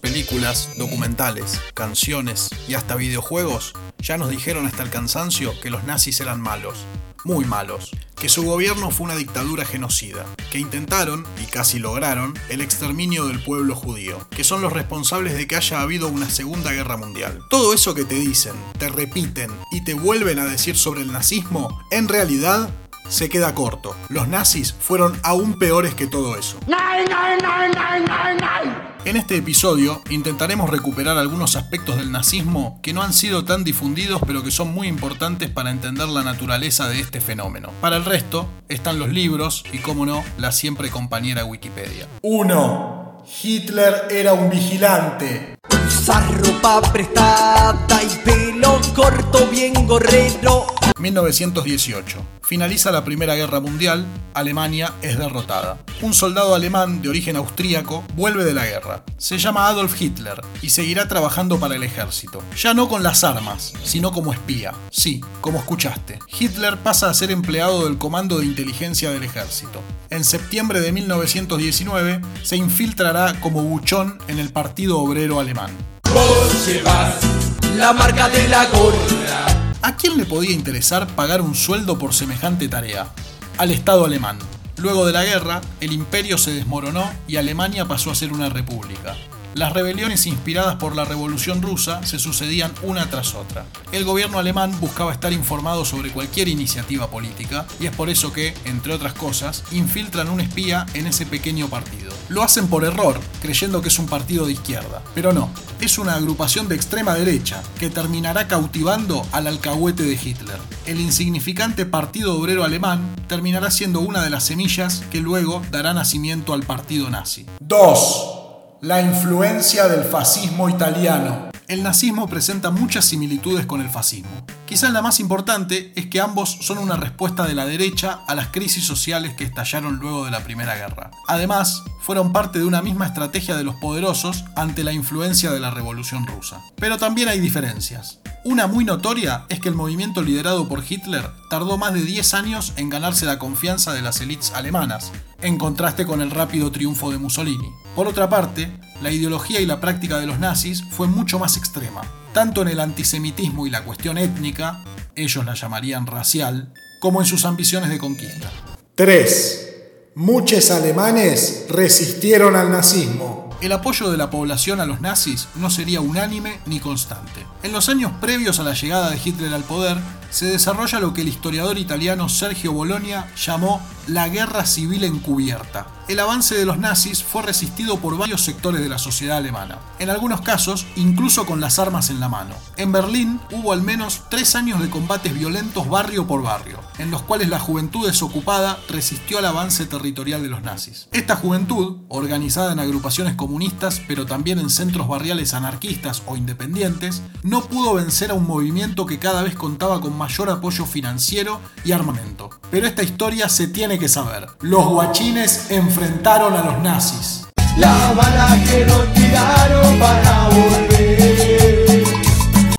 Películas, documentales, canciones y hasta videojuegos ya nos dijeron hasta el cansancio que los nazis eran malos, muy malos, que su gobierno fue una dictadura genocida, que intentaron, y casi lograron, el exterminio del pueblo judío, que son los responsables de que haya habido una segunda guerra mundial. Todo eso que te dicen, te repiten y te vuelven a decir sobre el nazismo, en realidad se queda corto. Los nazis fueron aún peores que todo eso. En este episodio intentaremos recuperar algunos aspectos del nazismo que no han sido tan difundidos pero que son muy importantes para entender la naturaleza de este fenómeno. Para el resto están los libros y, como no, la siempre compañera Wikipedia. 1. Hitler era un vigilante. Usar ropa prestada y pelo corto bien gorrero 1918. Finaliza la Primera Guerra Mundial, Alemania es derrotada. Un soldado alemán de origen austríaco vuelve de la guerra. Se llama Adolf Hitler y seguirá trabajando para el ejército. Ya no con las armas, sino como espía. Sí, como escuchaste. Hitler pasa a ser empleado del Comando de Inteligencia del Ejército. En septiembre de 1919 se infiltrará como buchón en el Partido Obrero Alemán. la marca de la ¿A quién le podía interesar pagar un sueldo por semejante tarea? Al Estado alemán. Luego de la guerra, el imperio se desmoronó y Alemania pasó a ser una república. Las rebeliones inspiradas por la Revolución rusa se sucedían una tras otra. El gobierno alemán buscaba estar informado sobre cualquier iniciativa política y es por eso que, entre otras cosas, infiltran un espía en ese pequeño partido. Lo hacen por error, creyendo que es un partido de izquierda, pero no, es una agrupación de extrema derecha que terminará cautivando al alcahuete de Hitler. El insignificante Partido Obrero Alemán terminará siendo una de las semillas que luego dará nacimiento al partido nazi. 2 la influencia del fascismo italiano. El nazismo presenta muchas similitudes con el fascismo. Quizás la más importante es que ambos son una respuesta de la derecha a las crisis sociales que estallaron luego de la Primera Guerra. Además, fueron parte de una misma estrategia de los poderosos ante la influencia de la Revolución rusa. Pero también hay diferencias. Una muy notoria es que el movimiento liderado por Hitler tardó más de 10 años en ganarse la confianza de las élites alemanas, en contraste con el rápido triunfo de Mussolini. Por otra parte, la ideología y la práctica de los nazis fue mucho más extrema, tanto en el antisemitismo y la cuestión étnica, ellos la llamarían racial, como en sus ambiciones de conquista. 3. Muchos alemanes resistieron al nazismo el apoyo de la población a los nazis no sería unánime ni constante. En los años previos a la llegada de Hitler al poder, se desarrolla lo que el historiador italiano Sergio Bologna llamó la guerra civil encubierta. El avance de los nazis fue resistido por varios sectores de la sociedad alemana, en algunos casos incluso con las armas en la mano. En Berlín hubo al menos tres años de combates violentos barrio por barrio, en los cuales la juventud desocupada resistió al avance territorial de los nazis. Esta juventud, organizada en agrupaciones comunistas pero también en centros barriales anarquistas o independientes, no pudo vencer a un movimiento que cada vez contaba con mayor apoyo financiero y armamento. Pero esta historia se tiene que saber. Los guachines enfrentaron a los nazis. La bala que tiraron para volver.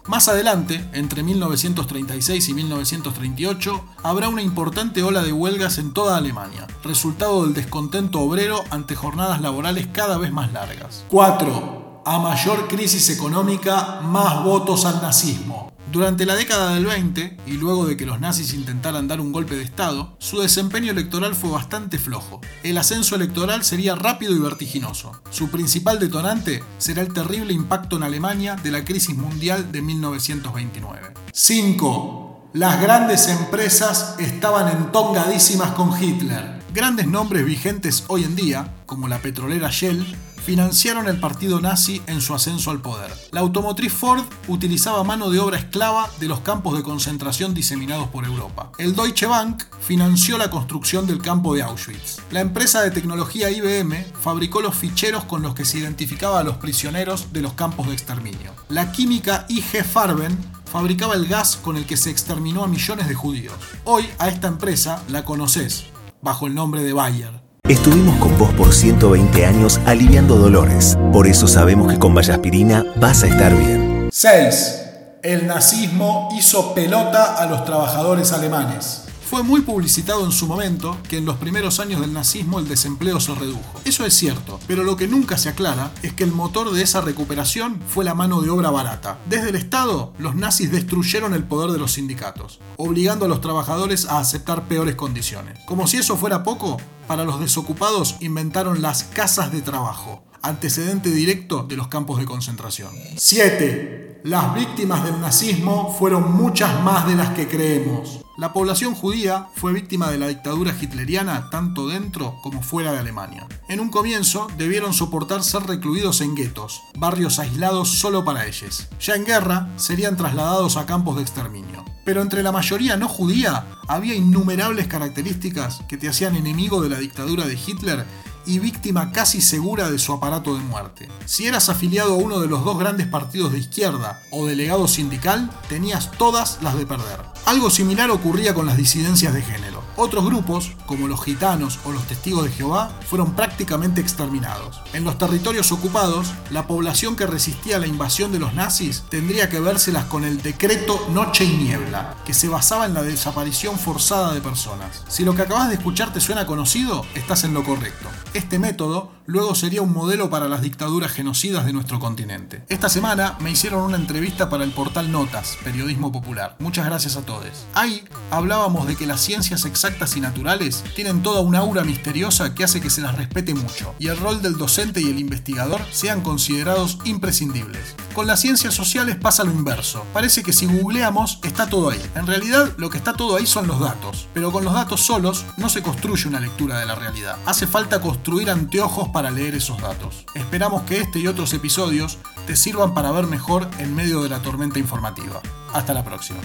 Más adelante, entre 1936 y 1938, habrá una importante ola de huelgas en toda Alemania, resultado del descontento obrero ante jornadas laborales cada vez más largas. 4. A mayor crisis económica, más votos al nazismo. Durante la década del 20, y luego de que los nazis intentaran dar un golpe de Estado, su desempeño electoral fue bastante flojo. El ascenso electoral sería rápido y vertiginoso. Su principal detonante será el terrible impacto en Alemania de la crisis mundial de 1929. 5. Las grandes empresas estaban entongadísimas con Hitler. Grandes nombres vigentes hoy en día, como la petrolera Shell, financiaron el partido nazi en su ascenso al poder. La automotriz Ford utilizaba mano de obra esclava de los campos de concentración diseminados por Europa. El Deutsche Bank financió la construcción del campo de Auschwitz. La empresa de tecnología IBM fabricó los ficheros con los que se identificaba a los prisioneros de los campos de exterminio. La química IG Farben fabricaba el gas con el que se exterminó a millones de judíos. Hoy a esta empresa la conoces bajo el nombre de Bayer. Estuvimos con vos por 120 años aliviando dolores. Por eso sabemos que con Vallaspirina vas a estar bien. 6. El nazismo hizo pelota a los trabajadores alemanes. Fue muy publicitado en su momento que en los primeros años del nazismo el desempleo se redujo. Eso es cierto, pero lo que nunca se aclara es que el motor de esa recuperación fue la mano de obra barata. Desde el Estado, los nazis destruyeron el poder de los sindicatos, obligando a los trabajadores a aceptar peores condiciones. Como si eso fuera poco, para los desocupados inventaron las casas de trabajo, antecedente directo de los campos de concentración. 7. Las víctimas del nazismo fueron muchas más de las que creemos. La población judía fue víctima de la dictadura hitleriana tanto dentro como fuera de Alemania. En un comienzo debieron soportar ser recluidos en guetos, barrios aislados solo para ellos. Ya en guerra serían trasladados a campos de exterminio. Pero entre la mayoría no judía había innumerables características que te hacían enemigo de la dictadura de Hitler y víctima casi segura de su aparato de muerte. Si eras afiliado a uno de los dos grandes partidos de izquierda o delegado sindical, tenías todas las de perder. Algo similar ocurría con las disidencias de género. Otros grupos, como los gitanos o los testigos de Jehová, fueron prácticamente exterminados. En los territorios ocupados, la población que resistía a la invasión de los nazis tendría que vérselas con el decreto Noche y Niebla, que se basaba en la desaparición forzada de personas. Si lo que acabas de escuchar te suena conocido, estás en lo correcto. Este método luego sería un modelo para las dictaduras genocidas de nuestro continente. Esta semana me hicieron una entrevista para el portal Notas, Periodismo Popular. Muchas gracias a todos. Ahí hablábamos de que las ciencias exactas y naturales tienen toda una aura misteriosa que hace que se las respete mucho y el rol del docente y el investigador sean considerados imprescindibles. Con las ciencias sociales pasa lo inverso. Parece que si googleamos está todo ahí. En realidad lo que está todo ahí son los datos. Pero con los datos solos no se construye una lectura de la realidad. Hace falta construir anteojos para leer esos datos. Esperamos que este y otros episodios te sirvan para ver mejor en medio de la tormenta informativa. Hasta la próxima.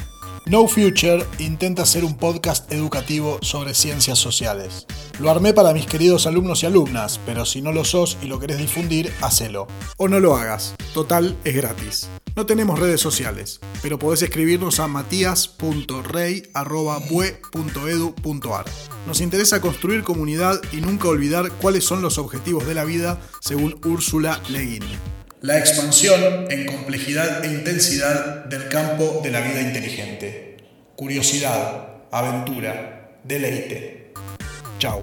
No Future intenta ser un podcast educativo sobre ciencias sociales. Lo armé para mis queridos alumnos y alumnas, pero si no lo sos y lo querés difundir, hacelo. O no lo hagas, total es gratis. No tenemos redes sociales, pero podés escribirnos a matías.rey.bue.edu.ar. Nos interesa construir comunidad y nunca olvidar cuáles son los objetivos de la vida según Úrsula Le Guin. La expansión en complejidad e intensidad del campo de la vida inteligente. Curiosidad, aventura, deleite. Chao.